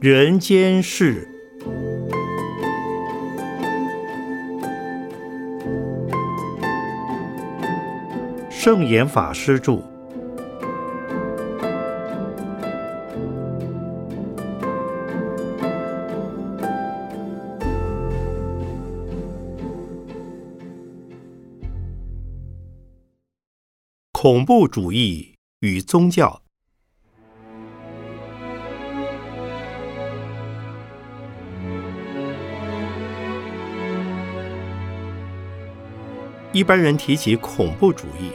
人间事。圣严法师著。恐怖主义与宗教。一般人提起恐怖主义，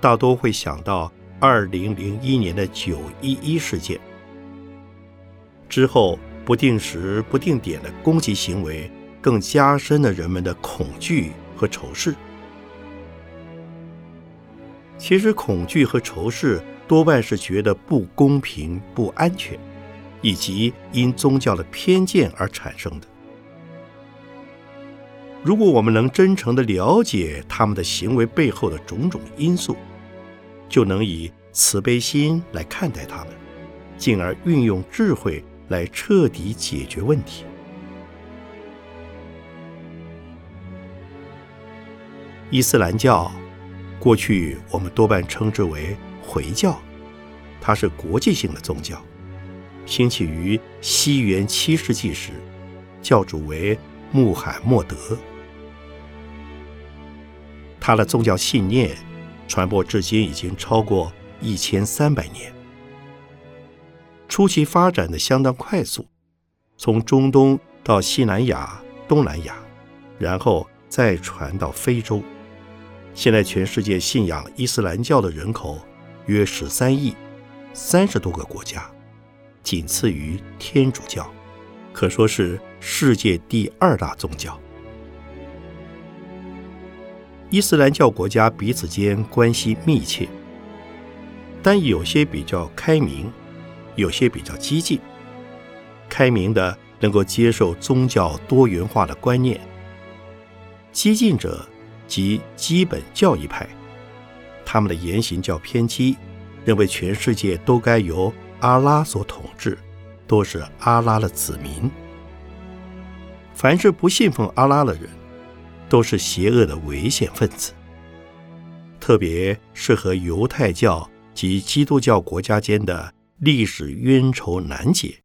大多会想到二零零一年的九一一事件之后，不定时不定点的攻击行为，更加深了人们的恐惧和仇视。其实，恐惧和仇视多半是觉得不公平、不安全，以及因宗教的偏见而产生的。如果我们能真诚的了解他们的行为背后的种种因素，就能以慈悲心来看待他们，进而运用智慧来彻底解决问题。伊斯兰教。过去我们多半称之为回教，它是国际性的宗教，兴起于西元七世纪时，教主为穆罕默德。他的宗教信念传播至今已经超过一千三百年，初期发展的相当快速，从中东到西南亚、东南亚，然后再传到非洲。现在全世界信仰伊斯兰教的人口约十三亿，三十多个国家，仅次于天主教，可说是世界第二大宗教。伊斯兰教国家彼此间关系密切，但有些比较开明，有些比较激进。开明的能够接受宗教多元化的观念，激进者。及基本教义派，他们的言行较偏激，认为全世界都该由阿拉所统治，都是阿拉的子民。凡是不信奉阿拉的人，都是邪恶的危险分子。特别是和犹太教及基督教国家间的历史冤仇难解，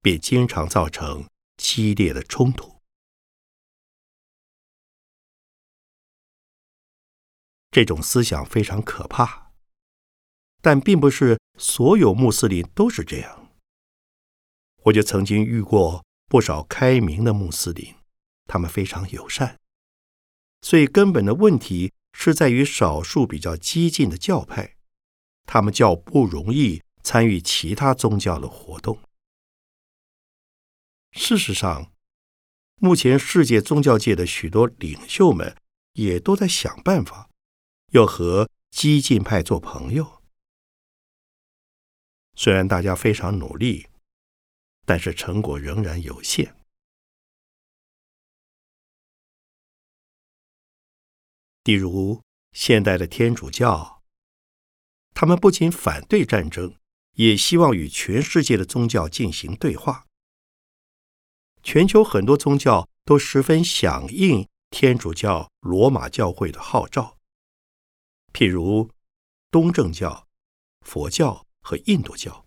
便经常造成激烈的冲突。这种思想非常可怕，但并不是所有穆斯林都是这样。我就曾经遇过不少开明的穆斯林，他们非常友善。最根本的问题是在于少数比较激进的教派，他们较不容易参与其他宗教的活动。事实上，目前世界宗教界的许多领袖们也都在想办法。要和激进派做朋友，虽然大家非常努力，但是成果仍然有限。例如，现代的天主教，他们不仅反对战争，也希望与全世界的宗教进行对话。全球很多宗教都十分响应天主教罗马教会的号召。譬如东正教、佛教和印度教，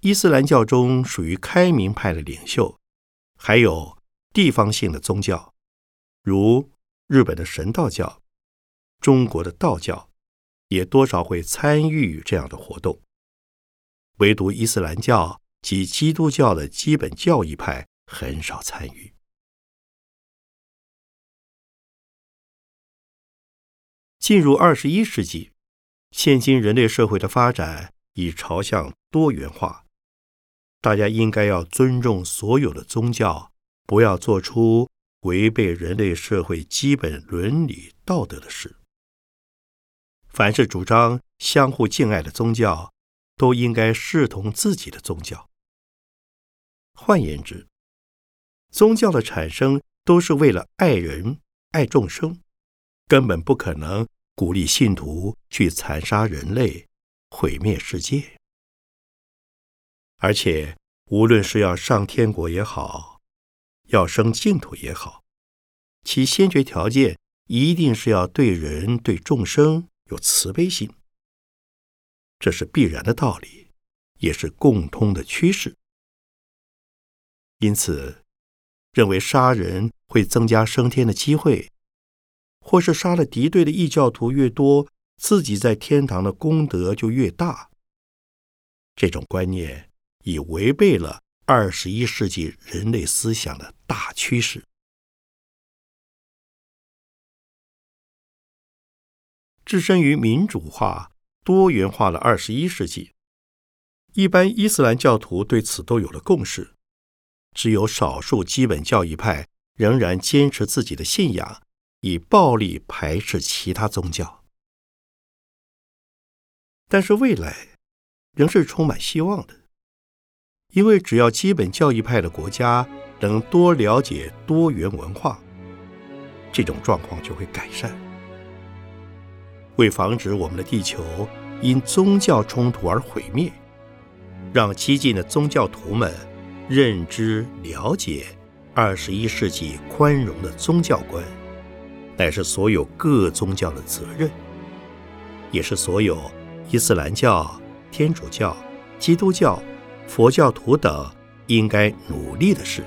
伊斯兰教中属于开明派的领袖，还有地方性的宗教，如日本的神道教、中国的道教，也多少会参与这样的活动。唯独伊斯兰教及基督教的基本教义派很少参与。进入二十一世纪，现今人类社会的发展已朝向多元化。大家应该要尊重所有的宗教，不要做出违背人类社会基本伦理道德的事。凡是主张相互敬爱的宗教，都应该视同自己的宗教。换言之，宗教的产生都是为了爱人、爱众生，根本不可能。鼓励信徒去残杀人类，毁灭世界。而且无论是要上天国也好，要生净土也好，其先决条件一定是要对人对众生有慈悲心，这是必然的道理，也是共通的趋势。因此，认为杀人会增加升天的机会，或是杀了敌对的异教徒越多，自己在天堂的功德就越大。这种观念已违背了二十一世纪人类思想的大趋势。置身于民主化、多元化的二十一世纪，一般伊斯兰教徒对此都有了共识。只有少数基本教义派仍然坚持自己的信仰，以暴力排斥其他宗教。但是未来仍是充满希望的，因为只要基本教义派的国家能多了解多元文化，这种状况就会改善。为防止我们的地球因宗教冲突而毁灭，让激进的宗教徒们。认知了解二十一世纪宽容的宗教观，乃是所有各宗教的责任，也是所有伊斯兰教、天主教、基督教、佛教徒等应该努力的事。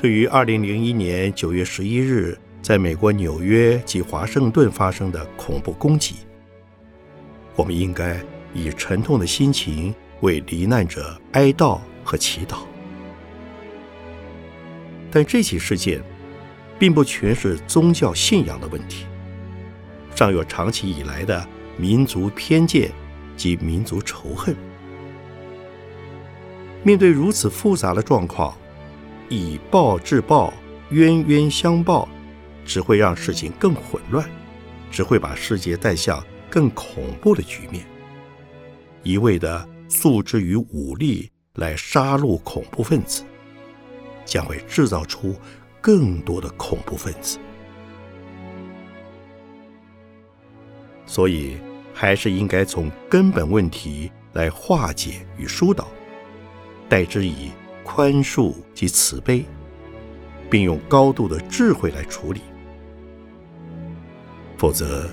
对于二零零一年九月十一日在美国纽约及华盛顿发生的恐怖攻击，我们应该。以沉痛的心情为罹难者哀悼和祈祷，但这起事件并不全是宗教信仰的问题，尚有长期以来的民族偏见及民族仇恨。面对如此复杂的状况，以暴制暴、冤冤相报，只会让事情更混乱，只会把世界带向更恐怖的局面。一味的诉之于武力来杀戮恐怖分子，将会制造出更多的恐怖分子。所以，还是应该从根本问题来化解与疏导，代之以宽恕及慈悲，并用高度的智慧来处理。否则，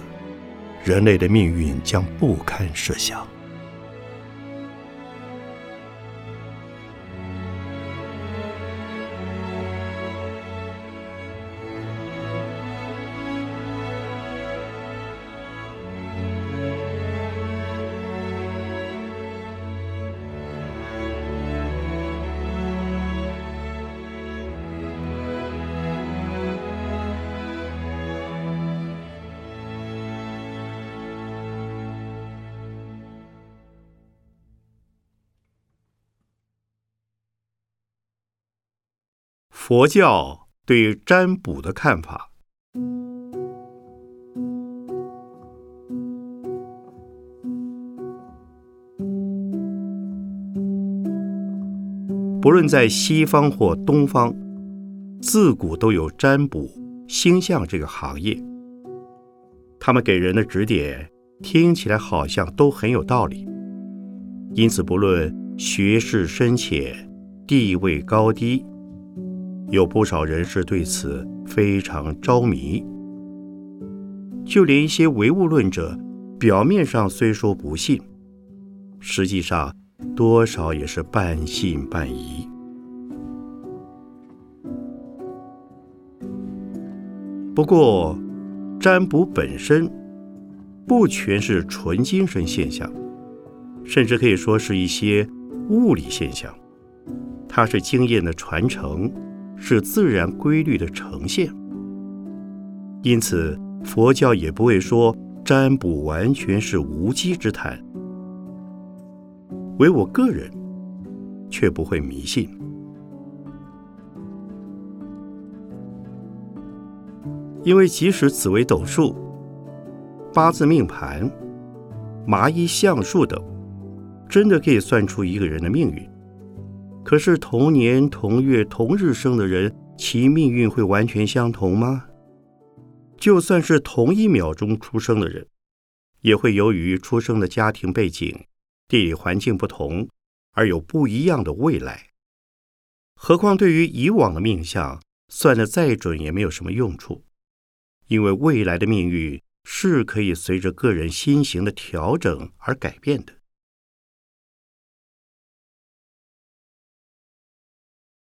人类的命运将不堪设想。佛教对占卜的看法，不论在西方或东方，自古都有占卜、星象这个行业。他们给人的指点听起来好像都很有道理，因此不论学识深浅、地位高低。有不少人士对此非常着迷，就连一些唯物论者，表面上虽说不信，实际上多少也是半信半疑。不过，占卜本身不全是纯精神现象，甚至可以说是一些物理现象，它是经验的传承。是自然规律的呈现，因此佛教也不会说占卜完全是无稽之谈。唯我个人却不会迷信，因为即使紫微斗数、八字命盘、麻衣相术等，真的可以算出一个人的命运。可是同年同月同日生的人，其命运会完全相同吗？就算是同一秒钟出生的人，也会由于出生的家庭背景、地理环境不同，而有不一样的未来。何况对于以往的命相，算得再准也没有什么用处，因为未来的命运是可以随着个人心形的调整而改变的。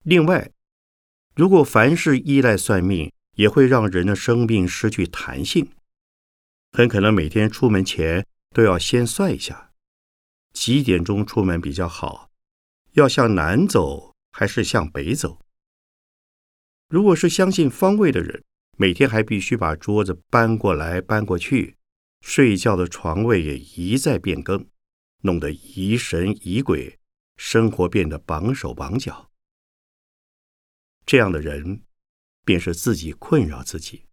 另外，如果凡事依赖算命，也会让人的生命失去弹性。很可能每天出门前都要先算一下，几点钟出门比较好，要向南走还是向北走。如果是相信方位的人，每天还必须把桌子搬过来搬过去，睡觉的床位也一再变更，弄得疑神疑鬼，生活变得绑手绑脚。这样的人，便是自己困扰自己。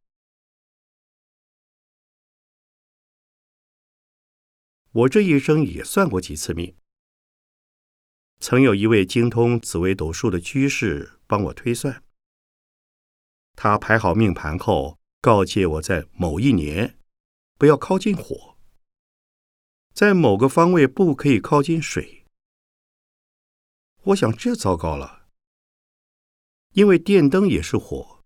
我这一生也算过几次命，曾有一位精通紫微斗数的居士帮我推算。他排好命盘后，告诫我在某一年不要靠近火，在某个方位不可以靠近水。我想这糟糕了，因为电灯也是火，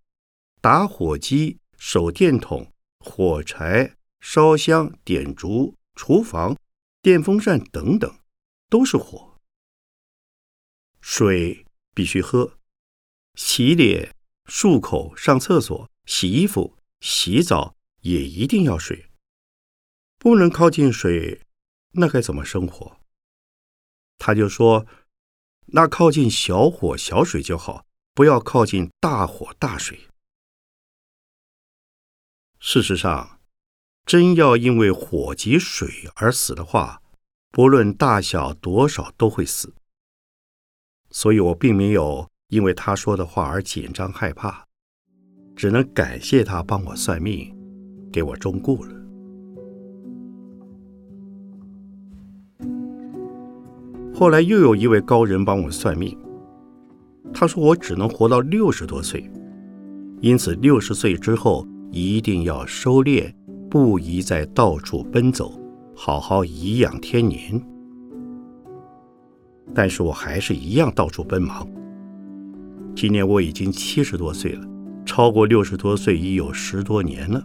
打火机、手电筒、火柴、烧香、点烛。厨房、电风扇等等，都是火。水必须喝，洗脸、漱口、上厕所、洗衣服、洗澡也一定要水。不能靠近水，那该怎么生活？他就说：“那靠近小火小水就好，不要靠近大火大水。”事实上。真要因为火及水而死的话，不论大小多少都会死。所以我并没有因为他说的话而紧张害怕，只能感谢他帮我算命，给我中固了。后来又有一位高人帮我算命，他说我只能活到六十多岁，因此六十岁之后一定要收敛。不宜再到处奔走，好好颐养天年。但是我还是一样到处奔忙。今年我已经七十多岁了，超过六十多岁已有十多年了。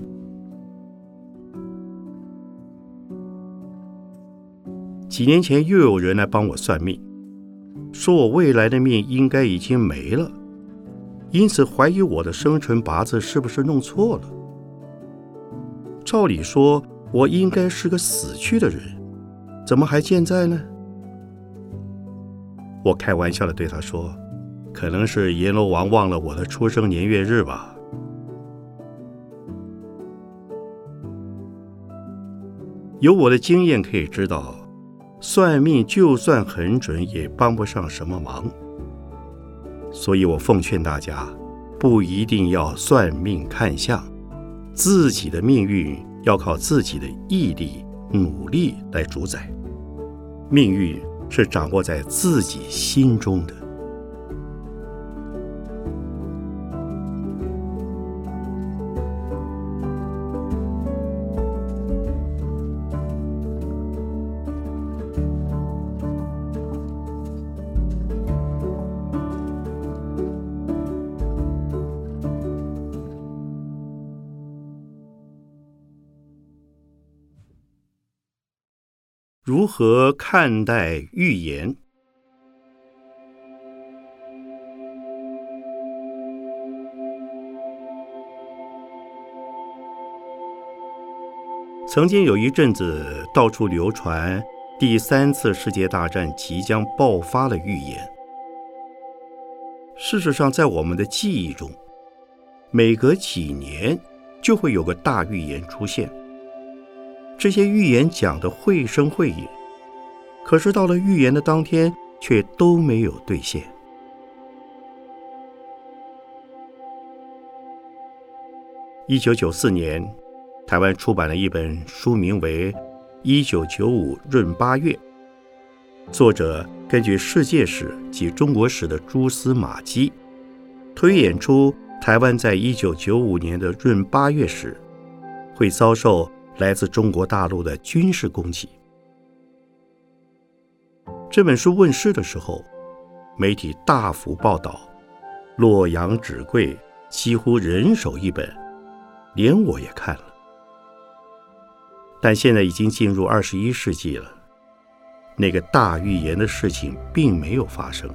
几年前又有人来帮我算命，说我未来的命应该已经没了，因此怀疑我的生辰八字是不是弄错了。照理说，我应该是个死去的人，怎么还健在呢？我开玩笑的对他说：“可能是阎罗王忘了我的出生年月日吧。”有我的经验可以知道，算命就算很准，也帮不上什么忙。所以我奉劝大家，不一定要算命看相。自己的命运要靠自己的毅力、努力来主宰，命运是掌握在自己心中的。何看待预言？曾经有一阵子，到处流传第三次世界大战即将爆发的预言。事实上，在我们的记忆中，每隔几年就会有个大预言出现。这些预言讲的绘声绘影，可是到了预言的当天，却都没有兑现。一九九四年，台湾出版了一本书，名为《一九九五闰八月》，作者根据世界史及中国史的蛛丝马迹，推演出台湾在一九九五年的闰八月时会遭受。来自中国大陆的军事攻击。这本书问世的时候，媒体大幅报道，洛阳纸贵，几乎人手一本，连我也看了。但现在已经进入二十一世纪了，那个大预言的事情并没有发生。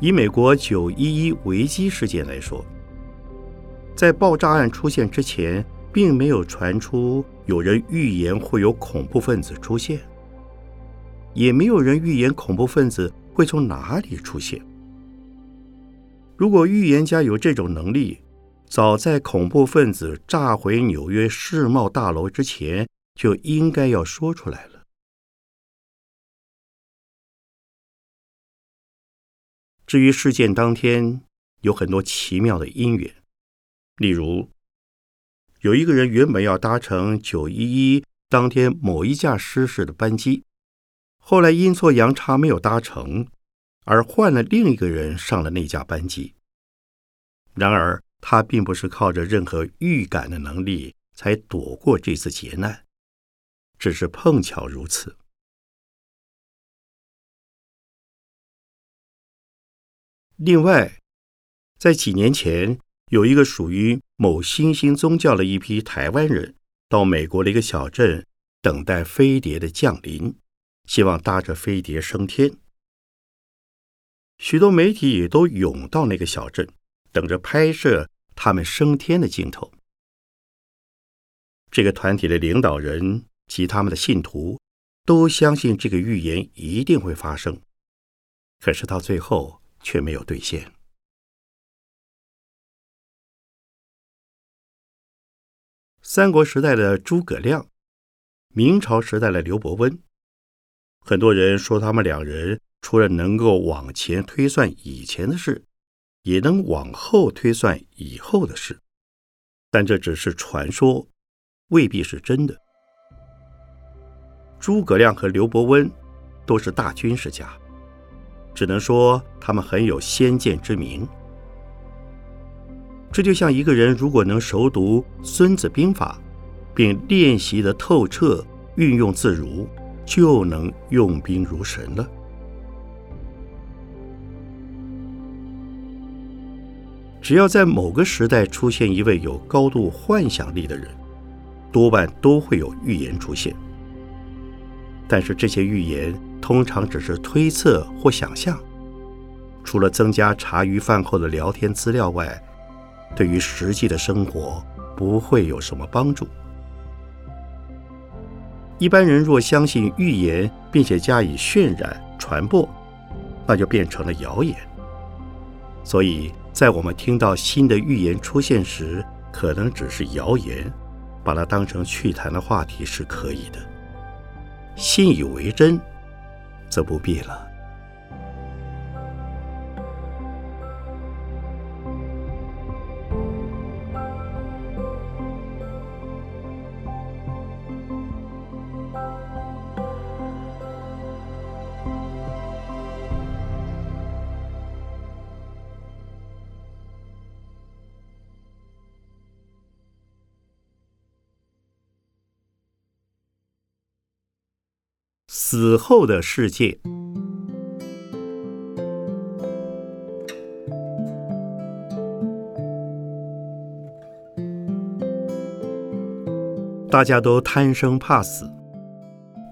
以美国九一一危机事件来说，在爆炸案出现之前，并没有传出有人预言会有恐怖分子出现，也没有人预言恐怖分子会从哪里出现。如果预言家有这种能力，早在恐怖分子炸毁纽约世贸大楼之前，就应该要说出来了。至于事件当天，有很多奇妙的因缘，例如，有一个人原本要搭乘九一一当天某一架失事的班机，后来阴错阳差没有搭乘，而换了另一个人上了那架班机。然而，他并不是靠着任何预感的能力才躲过这次劫难，只是碰巧如此。另外，在几年前，有一个属于某新兴宗教的一批台湾人，到美国的一个小镇等待飞碟的降临，希望搭着飞碟升天。许多媒体也都涌到那个小镇，等着拍摄他们升天的镜头。这个团体的领导人及他们的信徒都相信这个预言一定会发生，可是到最后。却没有兑现。三国时代的诸葛亮，明朝时代的刘伯温，很多人说他们两人除了能够往前推算以前的事，也能往后推算以后的事，但这只是传说，未必是真的。诸葛亮和刘伯温都是大军事家。只能说他们很有先见之明。这就像一个人如果能熟读《孙子兵法》，并练习的透彻、运用自如，就能用兵如神了。只要在某个时代出现一位有高度幻想力的人，多半都会有预言出现。但是这些预言。通常只是推测或想象，除了增加茶余饭后的聊天资料外，对于实际的生活不会有什么帮助。一般人若相信预言，并且加以渲染传播，那就变成了谣言。所以在我们听到新的预言出现时，可能只是谣言，把它当成趣谈的话题是可以的，信以为真。则不必了。死后的世界，大家都贪生怕死，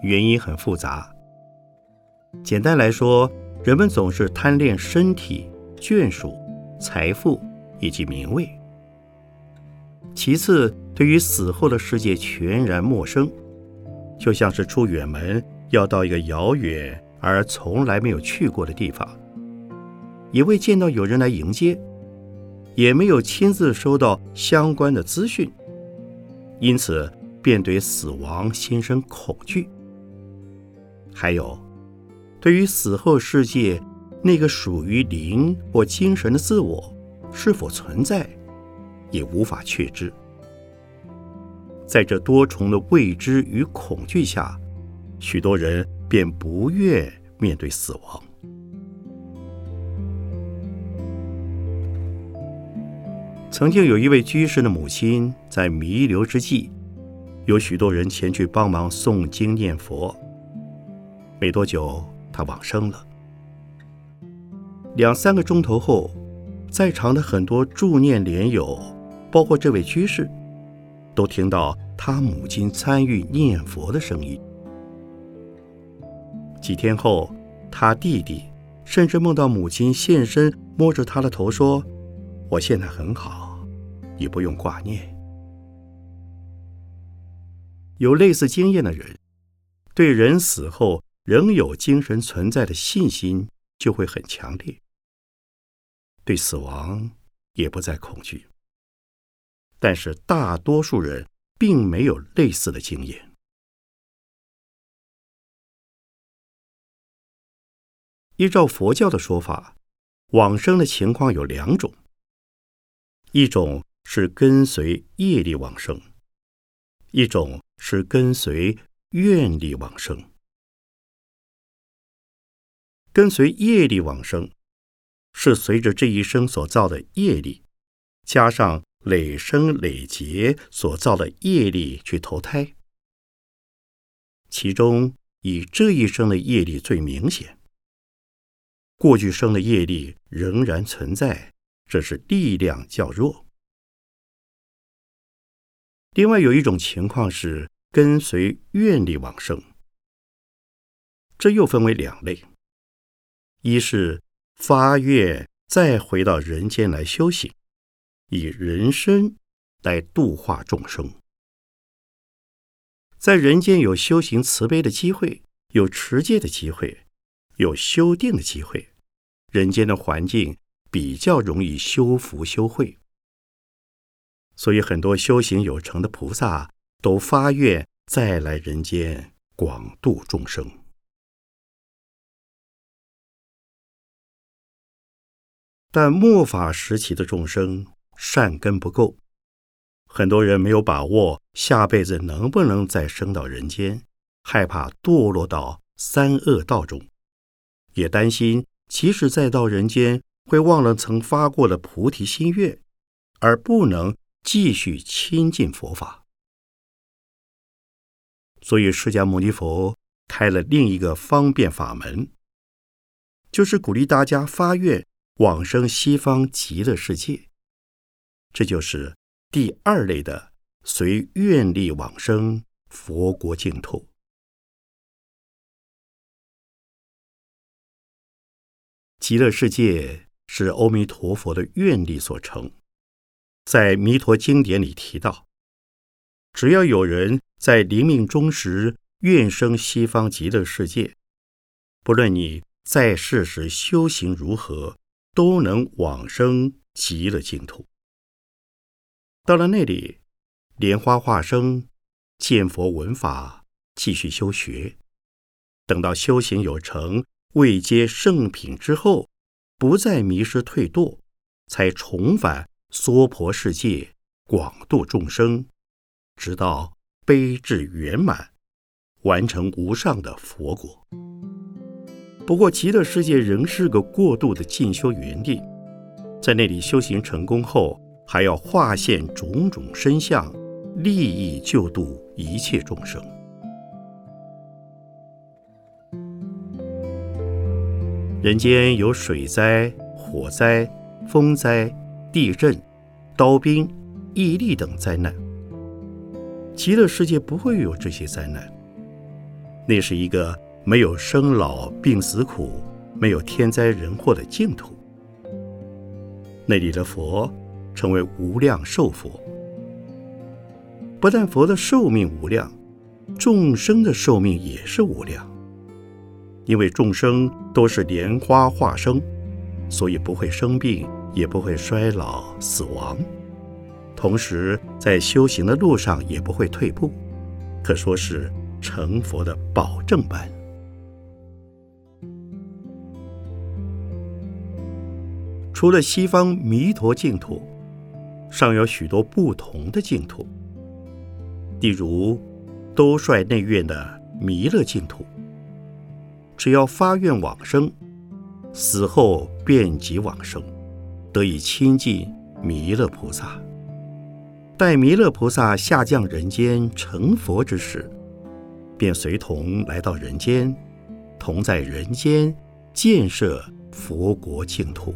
原因很复杂。简单来说，人们总是贪恋身体、眷属、财富以及名位。其次，对于死后的世界全然陌生，就像是出远门。要到一个遥远而从来没有去过的地方，也未见到有人来迎接，也没有亲自收到相关的资讯，因此便对死亡心生恐惧。还有，对于死后世界那个属于灵或精神的自我是否存在，也无法确知。在这多重的未知与恐惧下。许多人便不愿面对死亡。曾经有一位居士的母亲在弥留之际，有许多人前去帮忙诵经念佛。没多久，他往生了。两三个钟头后，在场的很多助念莲友，包括这位居士，都听到他母亲参与念佛的声音。几天后，他弟弟甚至梦到母亲现身，摸着他的头说：“我现在很好，你不用挂念。”有类似经验的人，对人死后仍有精神存在的信心就会很强烈。对死亡也不再恐惧，但是大多数人并没有类似的经验。依照佛教的说法，往生的情况有两种：一种是跟随业力往生，一种是跟随愿力往生。跟随业力往生。是随着这一生所造的业力，加上累生累劫所造的业力去投胎。其中以这一生的业力最明显，过去生的业力仍然存在，这是力量较弱。另外有一种情况是跟随愿力往生，这又分为两类，一是。发愿再回到人间来修行，以人身来度化众生，在人间有修行慈悲的机会，有持戒的机会，有修定的机会，人间的环境比较容易修福修慧，所以很多修行有成的菩萨都发愿再来人间广度众生。但末法时期的众生善根不够，很多人没有把握下辈子能不能再生到人间，害怕堕落到三恶道中，也担心即使再到人间会忘了曾发过的菩提心愿，而不能继续亲近佛法。所以，释迦牟尼佛开了另一个方便法门，就是鼓励大家发愿。往生西方极乐世界，这就是第二类的随愿力往生佛国净土。极乐世界是阿弥陀佛的愿力所成，在弥陀经典里提到，只要有人在临命终时愿生西方极乐世界，不论你在世时修行如何。都能往生极乐净土。到了那里，莲花化生，见佛闻法，继续修学。等到修行有成，位阶圣品之后，不再迷失退堕，才重返娑婆世界，广度众生，直到悲智圆满，完成无上的佛果。不过，极乐世界仍是个过渡的进修园地，在那里修行成功后，还要化现种种身相，利益救度一切众生。人间有水灾、火灾、风灾、地震、刀兵、疫力等灾难，极乐世界不会有这些灾难，那是一个。没有生老病死苦，没有天灾人祸的净土。那里的佛称为无量寿佛。不但佛的寿命无量，众生的寿命也是无量。因为众生都是莲花化生，所以不会生病，也不会衰老死亡。同时，在修行的路上也不会退步，可说是成佛的保证般。除了西方弥陀净土，尚有许多不同的净土。例如，兜率内院的弥勒净土，只要发愿往生，死后便即往生，得以亲近弥勒菩萨。待弥勒菩萨下降人间成佛之时，便随同来到人间，同在人间建设佛国净土。